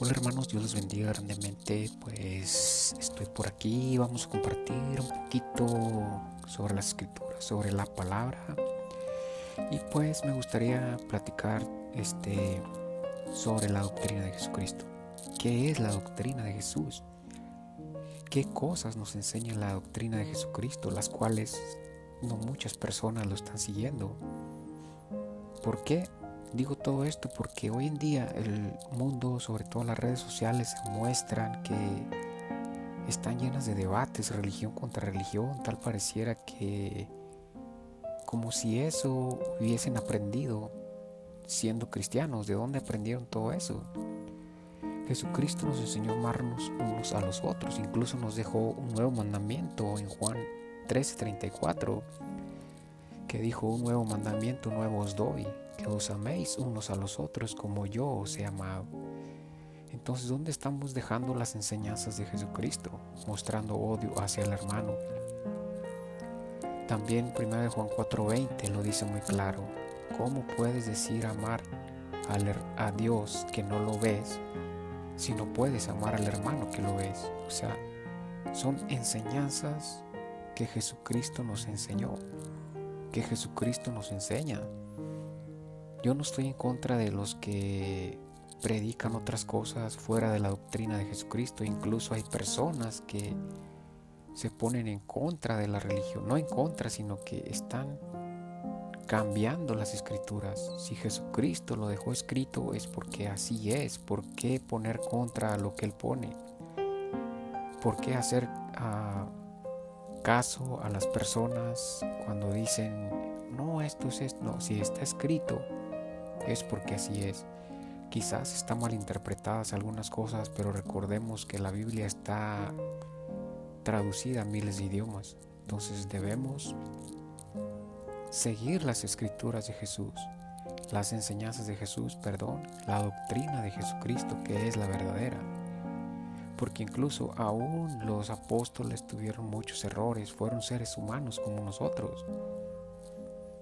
Hola hermanos, Dios les bendiga grandemente. Pues estoy por aquí, vamos a compartir un poquito sobre las escrituras, sobre la palabra. Y pues me gustaría platicar este sobre la doctrina de Jesucristo. ¿Qué es la doctrina de Jesús? ¿Qué cosas nos enseña la doctrina de Jesucristo, las cuales no muchas personas lo están siguiendo? ¿Por qué? Digo todo esto porque hoy en día el mundo, sobre todo las redes sociales, muestran que están llenas de debates, religión contra religión, tal pareciera que como si eso hubiesen aprendido siendo cristianos, ¿de dónde aprendieron todo eso? Jesucristo nos enseñó a amarnos unos a los otros, incluso nos dejó un nuevo mandamiento en Juan 13:34, que dijo, un nuevo mandamiento nuevo os doy, os améis unos a los otros como yo os he amado. Entonces, ¿dónde estamos dejando las enseñanzas de Jesucristo, mostrando odio hacia el hermano? También 1 Juan 4:20 lo dice muy claro. ¿Cómo puedes decir amar a Dios que no lo ves si no puedes amar al hermano que lo ves? O sea, son enseñanzas que Jesucristo nos enseñó, que Jesucristo nos enseña. Yo no estoy en contra de los que predican otras cosas fuera de la doctrina de Jesucristo. Incluso hay personas que se ponen en contra de la religión. No en contra, sino que están cambiando las escrituras. Si Jesucristo lo dejó escrito es porque así es. ¿Por qué poner contra lo que Él pone? ¿Por qué hacer ah, caso a las personas cuando dicen, no, esto es esto? No, si está escrito, es porque así es. Quizás están malinterpretadas algunas cosas, pero recordemos que la Biblia está traducida a miles de idiomas. Entonces debemos seguir las escrituras de Jesús, las enseñanzas de Jesús, perdón, la doctrina de Jesucristo que es la verdadera. Porque incluso aún los apóstoles tuvieron muchos errores, fueron seres humanos como nosotros.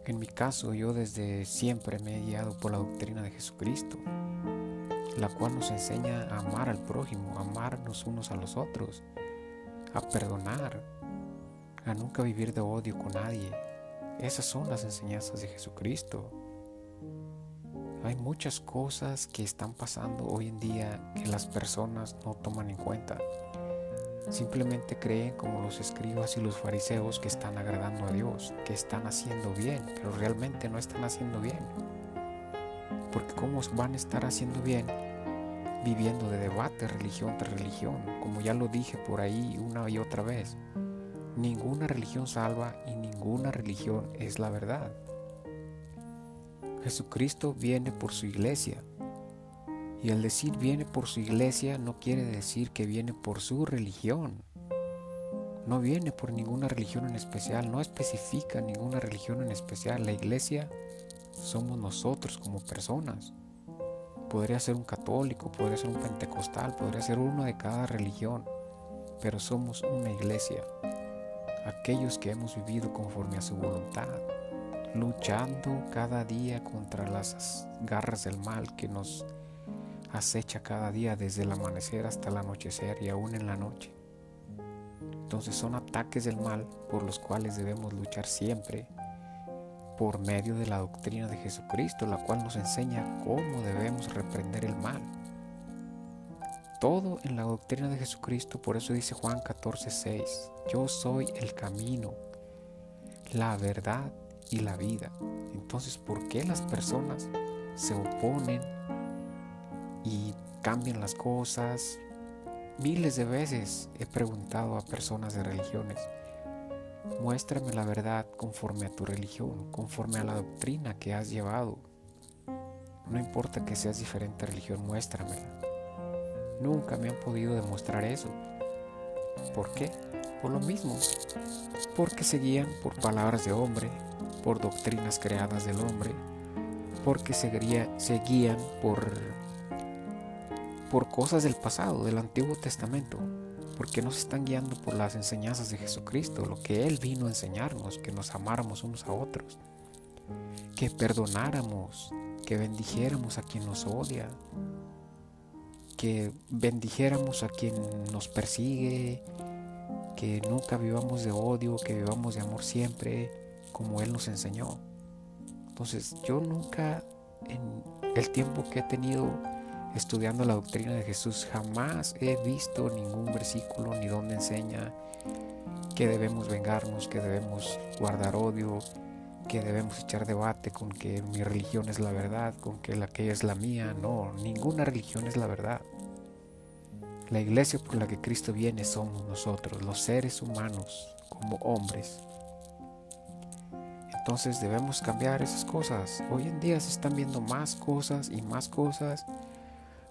En mi caso, yo desde siempre me he guiado por la doctrina de Jesucristo, la cual nos enseña a amar al prójimo, a amarnos unos a los otros, a perdonar, a nunca vivir de odio con nadie. Esas son las enseñanzas de Jesucristo. Hay muchas cosas que están pasando hoy en día que las personas no toman en cuenta. Simplemente creen como los escribas y los fariseos que están agradando a Dios, que están haciendo bien, pero realmente no están haciendo bien. Porque ¿cómo van a estar haciendo bien viviendo de debate religión tras religión? Como ya lo dije por ahí una y otra vez, ninguna religión salva y ninguna religión es la verdad. Jesucristo viene por su iglesia y el decir viene por su iglesia no quiere decir que viene por su religión. No viene por ninguna religión en especial, no especifica ninguna religión en especial. La iglesia somos nosotros como personas. Podría ser un católico, podría ser un pentecostal, podría ser uno de cada religión, pero somos una iglesia. Aquellos que hemos vivido conforme a su voluntad, luchando cada día contra las garras del mal que nos acecha cada día desde el amanecer hasta el anochecer y aún en la noche. Entonces son ataques del mal por los cuales debemos luchar siempre por medio de la doctrina de Jesucristo, la cual nos enseña cómo debemos reprender el mal. Todo en la doctrina de Jesucristo, por eso dice Juan 14:6, yo soy el camino, la verdad y la vida. Entonces, ¿por qué las personas se oponen cambian las cosas. Miles de veces he preguntado a personas de religiones, muéstrame la verdad conforme a tu religión, conforme a la doctrina que has llevado. No importa que seas diferente religión, muéstramela. Nunca me han podido demostrar eso. ¿Por qué? Por lo mismo. Porque se guían por palabras de hombre, por doctrinas creadas del hombre, porque se, guían por por cosas del pasado, del Antiguo Testamento, porque nos están guiando por las enseñanzas de Jesucristo, lo que Él vino a enseñarnos, que nos amáramos unos a otros, que perdonáramos, que bendijéramos a quien nos odia, que bendijéramos a quien nos persigue, que nunca vivamos de odio, que vivamos de amor siempre, como Él nos enseñó. Entonces yo nunca en el tiempo que he tenido estudiando la doctrina de Jesús jamás he visto ningún versículo ni donde enseña que debemos vengarnos, que debemos guardar odio, que debemos echar debate con que mi religión es la verdad, con que la que es la mía. No, ninguna religión es la verdad. La iglesia por la que Cristo viene somos nosotros, los seres humanos, como hombres. Entonces debemos cambiar esas cosas. Hoy en día se están viendo más cosas y más cosas.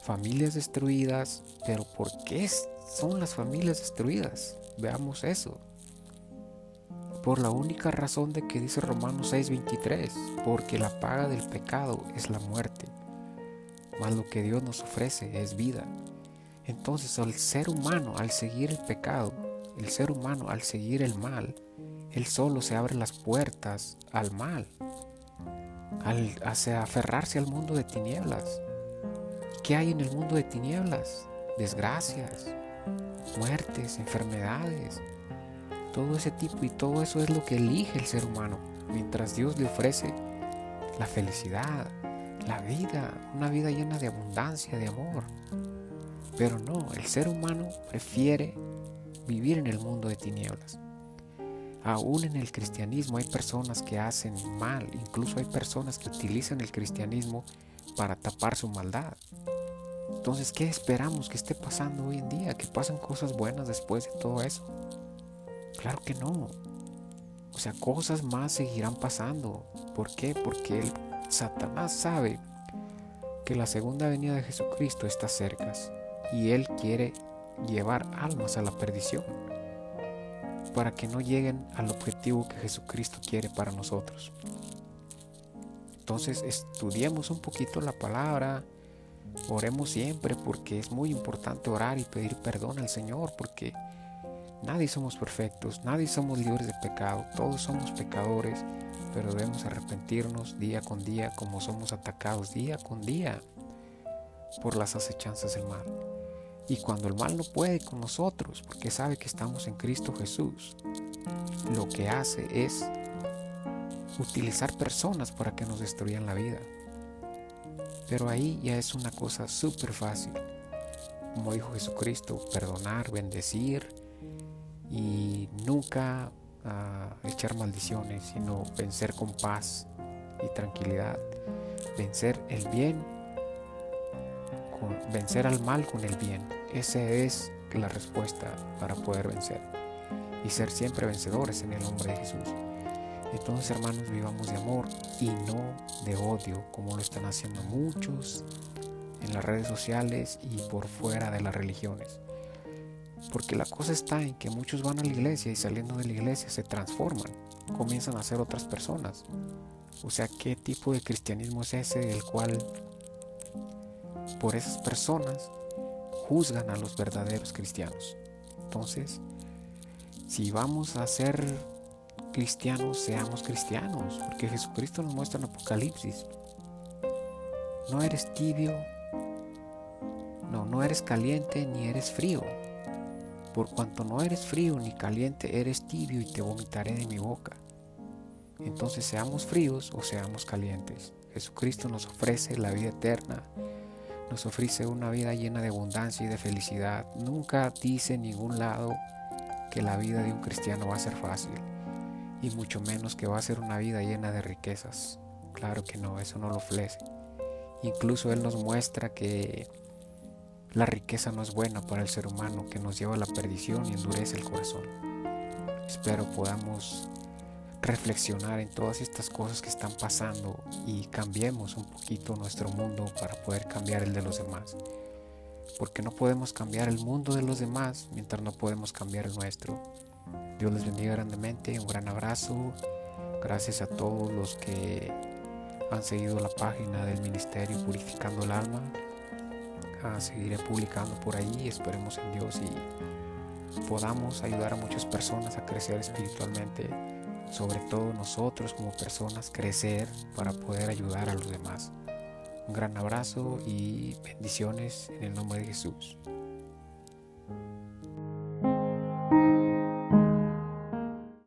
Familias destruidas. Pero ¿por qué son las familias destruidas? Veamos eso. Por la única razón de que dice Romanos 6:23. Porque la paga del pecado es la muerte. Mas lo que Dios nos ofrece es vida. Entonces el ser humano al seguir el pecado, el ser humano al seguir el mal, él solo se abre las puertas al mal, al aferrarse al mundo de tinieblas. ¿Qué hay en el mundo de tinieblas? Desgracias, muertes, enfermedades, todo ese tipo y todo eso es lo que elige el ser humano, mientras Dios le ofrece la felicidad, la vida, una vida llena de abundancia, de amor. Pero no, el ser humano prefiere vivir en el mundo de tinieblas. Aún en el cristianismo hay personas que hacen mal, incluso hay personas que utilizan el cristianismo para tapar su maldad. Entonces, ¿qué esperamos que esté pasando hoy en día? ¿Que pasen cosas buenas después de todo eso? Claro que no. O sea, cosas más seguirán pasando. ¿Por qué? Porque el Satanás sabe que la segunda venida de Jesucristo está cerca y él quiere llevar almas a la perdición para que no lleguen al objetivo que Jesucristo quiere para nosotros. Entonces estudiemos un poquito la palabra, oremos siempre porque es muy importante orar y pedir perdón al Señor porque nadie somos perfectos, nadie somos libres de pecado, todos somos pecadores, pero debemos arrepentirnos día con día como somos atacados día con día por las acechanzas del mal. Y cuando el mal no puede con nosotros, porque sabe que estamos en Cristo Jesús, lo que hace es utilizar personas para que nos destruyan la vida. Pero ahí ya es una cosa súper fácil. Como dijo Jesucristo, perdonar, bendecir y nunca ah, echar maldiciones, sino vencer con paz y tranquilidad. Vencer el bien, con, vencer al mal con el bien. Esa es la respuesta para poder vencer y ser siempre vencedores en el nombre de Jesús. Entonces, hermanos, vivamos de amor y no de odio, como lo están haciendo muchos en las redes sociales y por fuera de las religiones. Porque la cosa está en que muchos van a la iglesia y saliendo de la iglesia se transforman, comienzan a ser otras personas. O sea, ¿qué tipo de cristianismo es ese del cual por esas personas juzgan a los verdaderos cristianos. Entonces, si vamos a ser cristianos, seamos cristianos, porque Jesucristo nos muestra en Apocalipsis. No eres tibio, no, no eres caliente ni eres frío. Por cuanto no eres frío ni caliente, eres tibio y te vomitaré de mi boca. Entonces seamos fríos o seamos calientes. Jesucristo nos ofrece la vida eterna nos ofrece una vida llena de abundancia y de felicidad. Nunca dice en ningún lado que la vida de un cristiano va a ser fácil y mucho menos que va a ser una vida llena de riquezas. Claro que no, eso no lo ofrece. Incluso Él nos muestra que la riqueza no es buena para el ser humano, que nos lleva a la perdición y endurece el corazón. Espero podamos reflexionar en todas estas cosas que están pasando y cambiemos un poquito nuestro mundo para poder cambiar el de los demás. Porque no podemos cambiar el mundo de los demás mientras no podemos cambiar el nuestro. Dios les bendiga grandemente, un gran abrazo. Gracias a todos los que han seguido la página del Ministerio Purificando el Alma. Ah, seguiré publicando por ahí, esperemos en Dios y podamos ayudar a muchas personas a crecer espiritualmente sobre todo nosotros como personas, crecer para poder ayudar a los demás. Un gran abrazo y bendiciones en el nombre de Jesús.